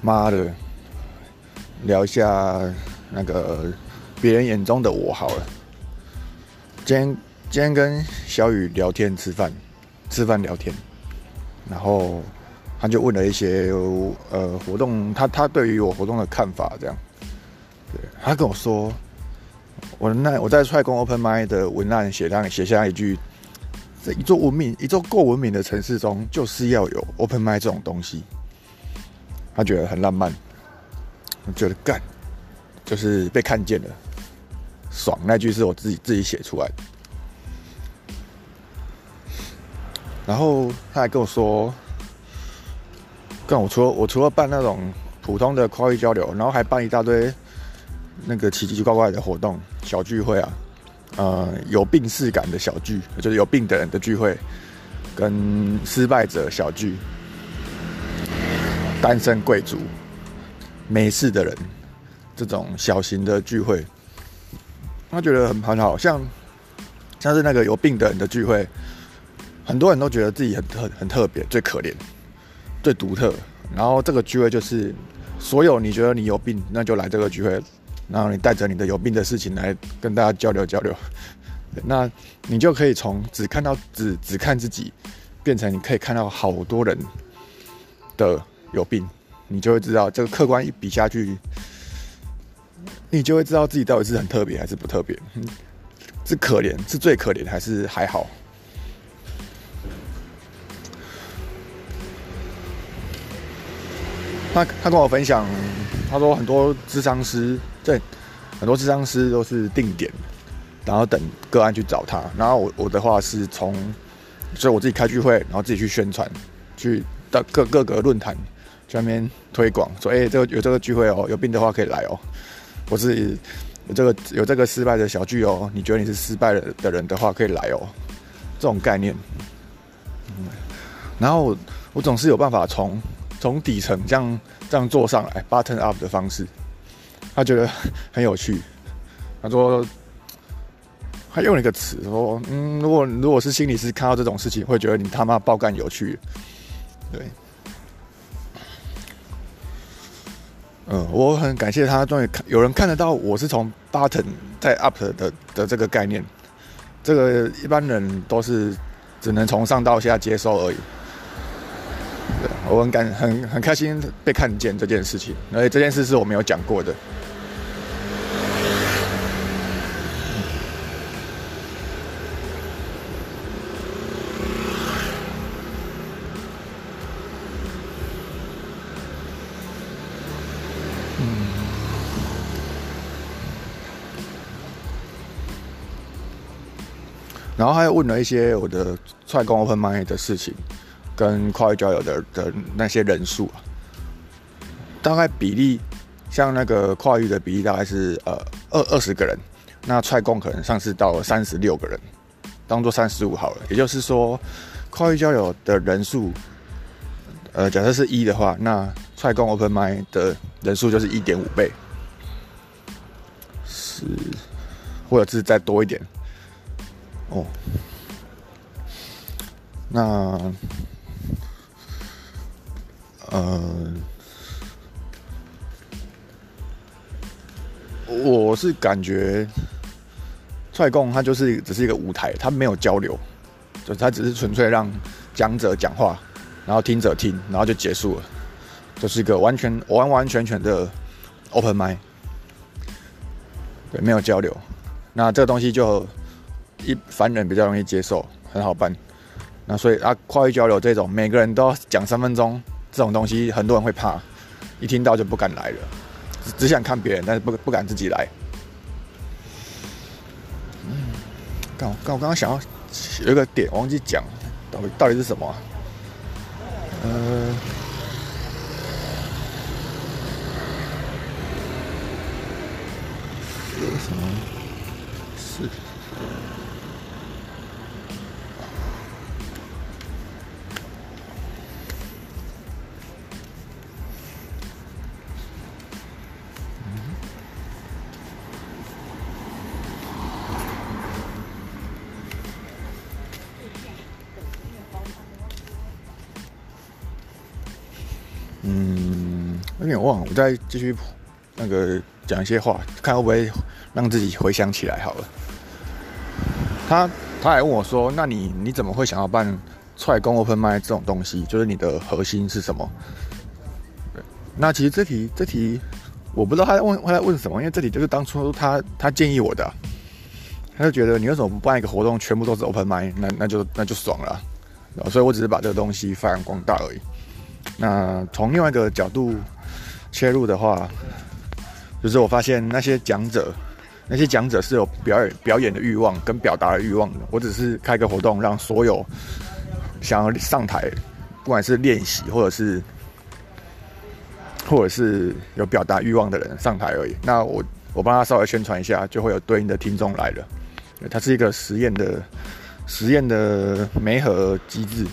妈的，聊一下那个别人眼中的我好了。今天今天跟小雨聊天吃饭，吃饭聊天，然后他就问了一些呃活动，他他对于我活动的看法这样。对他跟我说，我那我在踹工 Open m i 的文案写上写下一句：在一座文明、一座够文明的城市中，就是要有 Open m i 这种东西。他觉得很浪漫，觉得干，就是被看见了，爽。那句是我自己自己写出来的。然后他还跟我说，干我除了我除了办那种普通的跨域交流，然后还办一大堆那个奇奇怪怪的活动、小聚会啊，呃，有病视感的小聚，就是有病的人的聚会，跟失败者小聚。单身贵族、没事的人，这种小型的聚会，他觉得很很好，像像是那个有病的人的聚会，很多人都觉得自己很特很特别，最可怜、最独特。然后这个聚会就是所有你觉得你有病，那就来这个聚会，然后你带着你的有病的事情来跟大家交流交流，那你就可以从只看到只只看自己，变成你可以看到好多人的。有病，你就会知道这个客观一比下去，你就会知道自己到底是很特别还是不特别，是可怜是最可怜还是还好。他他跟我分享，他说很多智商师对很多智商师都是定点，然后等个案去找他，然后我我的话是从，所以我自己开聚会，然后自己去宣传，去到各各个论坛。全面推广说：“哎，这个有这个聚会哦，有病的话可以来哦。我是有这个有这个失败的小聚哦，你觉得你是失败的的人的话可以来哦。这种概念，然后我总是有办法从从底层这样这样做上来，button up 的方式。他觉得很有趣。他说，他用了一个词说：嗯，如果如果是心理师看到这种事情，会觉得你他妈爆干有趣。对。”嗯，我很感谢他，终于看有人看得到我是从 button 在 up 的的这个概念，这个一般人都是只能从上到下接收而已。我很感很很开心被看见这件事情，而且这件事是我没有讲过的。然后他又问了一些我的踹工 open mind 的事情，跟跨域交友的的那些人数啊，大概比例，像那个跨域的比例大概是呃二二十个人，那踹工可能上次到了三十六个人，当做三十五好了，也就是说跨域交友的人数，呃假设是一的话，那踹工 open mind 的人数就是一点五倍，是或者是再多一点。哦，那，呃，我是感觉踹共它就是只是一个舞台，它没有交流，就它只是纯粹让讲者讲话，然后听者听，然后就结束了，就是一个完全完完全全的 open mind，对，没有交流，那这个东西就。一凡人比较容易接受，很好办。那所以啊，跨域交流这种每个人都要讲三分钟这种东西，很多人会怕，一听到就不敢来了，只想看别人，但是不不敢自己来。嗯，刚刚我刚刚想要有一个点忘记讲，到底到底是什么？呃，什么？是。嗯，有点忘了，我再继续那个讲一些话，看会不会让自己回想起来好了。他他还问我说：“那你你怎么会想要办踹工 open 麦这种东西？就是你的核心是什么？”那其实这题这题我不知道他在问他在问什么，因为这题就是当初他他建议我的，他就觉得你为什么不办一个活动，全部都是 open 麦，那那就那就爽了。所以我只是把这个东西发扬光大而已。那从另外一个角度切入的话，就是我发现那些讲者，那些讲者是有表演表演的欲望跟表达的欲望的。我只是开个活动，让所有想要上台，不管是练习或者是或者是有表达欲望的人上台而已。那我我帮他稍微宣传一下，就会有对应的听众来了。它是一个实验的。实验的媒合机制，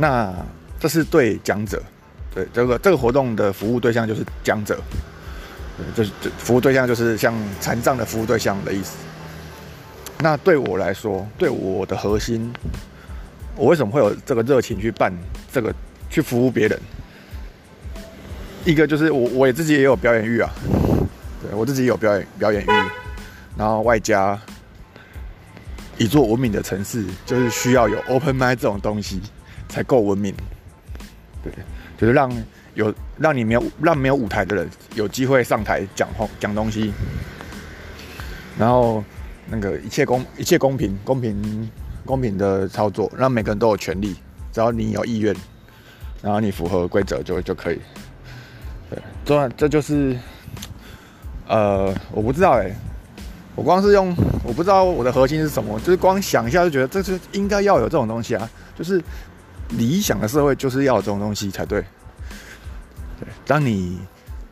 那这是对讲者，对这个这个活动的服务对象就是讲者，对，就是这服务对象就是像残障的服务对象的意思。那对我来说，对我的核心，我为什么会有这个热情去办这个去服务别人？一个就是我我也自己也有表演欲啊。对我自己有表演表演欲，然后外加一座文明的城市，就是需要有 open m i 这种东西才够文明。对，就是让有让你没有让没有舞台的人有机会上台讲话讲东西，然后那个一切公一切公平公平公平的操作，让每个人都有权利，只要你有意愿，然后你符合规则就就可以。对，这这就是。呃，我不知道哎，我光是用，我不知道我的核心是什么，就是光想一下就觉得这是应该要有这种东西啊，就是理想的社会就是要有这种东西才对。对，当你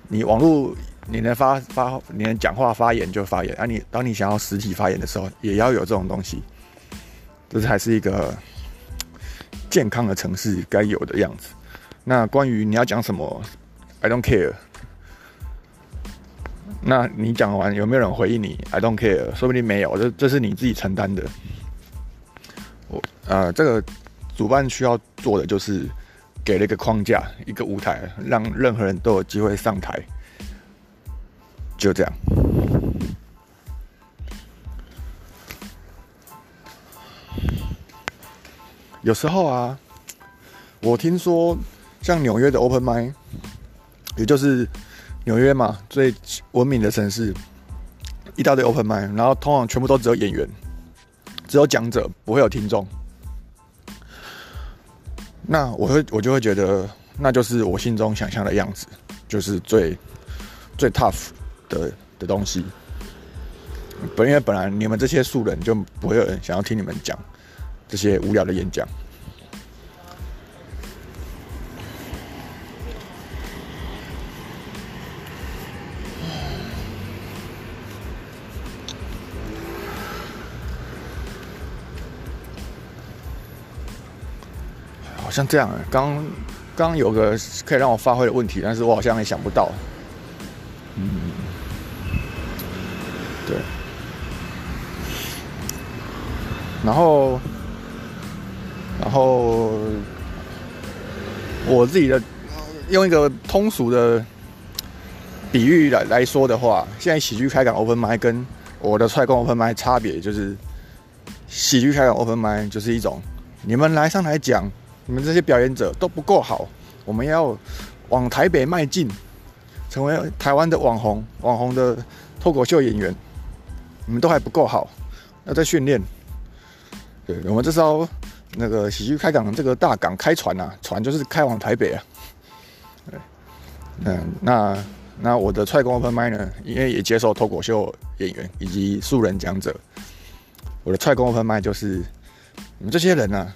你网络你能发发你能讲话发言就发言，啊你当你想要实体发言的时候，也要有这种东西，这才是一个健康的城市该有的样子。那关于你要讲什么，I don't care。那你讲完有没有人回应你？I don't care，说不定没有，这这是你自己承担的。我呃，这个主办需要做的就是给了一个框架，一个舞台，让任何人都有机会上台，就这样。有时候啊，我听说像纽约的 Open m i d 也就是。纽约嘛，最文明的城市，一大堆 open m i d 然后通常全部都只有演员，只有讲者，不会有听众。那我会，我就会觉得，那就是我心中想象的样子，就是最最 tough 的的东西。本因为本来你们这些素人就不会有人想要听你们讲这些无聊的演讲。好像这样，刚刚有个可以让我发挥的问题，但是我好像也想不到。嗯，对。然后，然后我自己的用一个通俗的比喻来来说的话，现在喜剧开港 open m i 跟我的踹工 open m i 差别就是，喜剧开港 open m i 就是一种你们来上台讲。你们这些表演者都不够好，我们要往台北迈进，成为台湾的网红、网红的脱口秀演员。你们都还不够好，要再训练。对我们这艘那个喜剧开港这个大港开船啊，船就是开往台北啊。对，嗯，那那我的踹工 open m i 呢，因为也接受脱口秀演员以及素人讲者，我的踹工 open m i 就是你们这些人呢。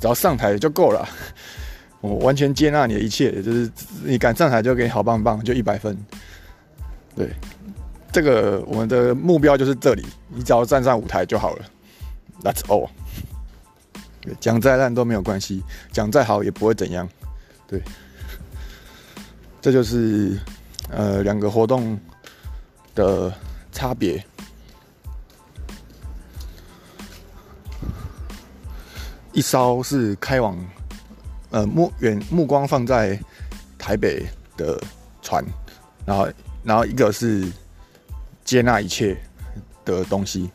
只要上台就够了，我完全接纳你的一切，就是你敢上台就给你好棒棒，就一百分。对，这个我们的目标就是这里，你只要站上舞台就好了。That's all。讲再烂都没有关系，讲再好也不会怎样。对，这就是呃两个活动的差别。一艘是开往呃目远目光放在台北的船，然后然后一个是接纳一切的东西。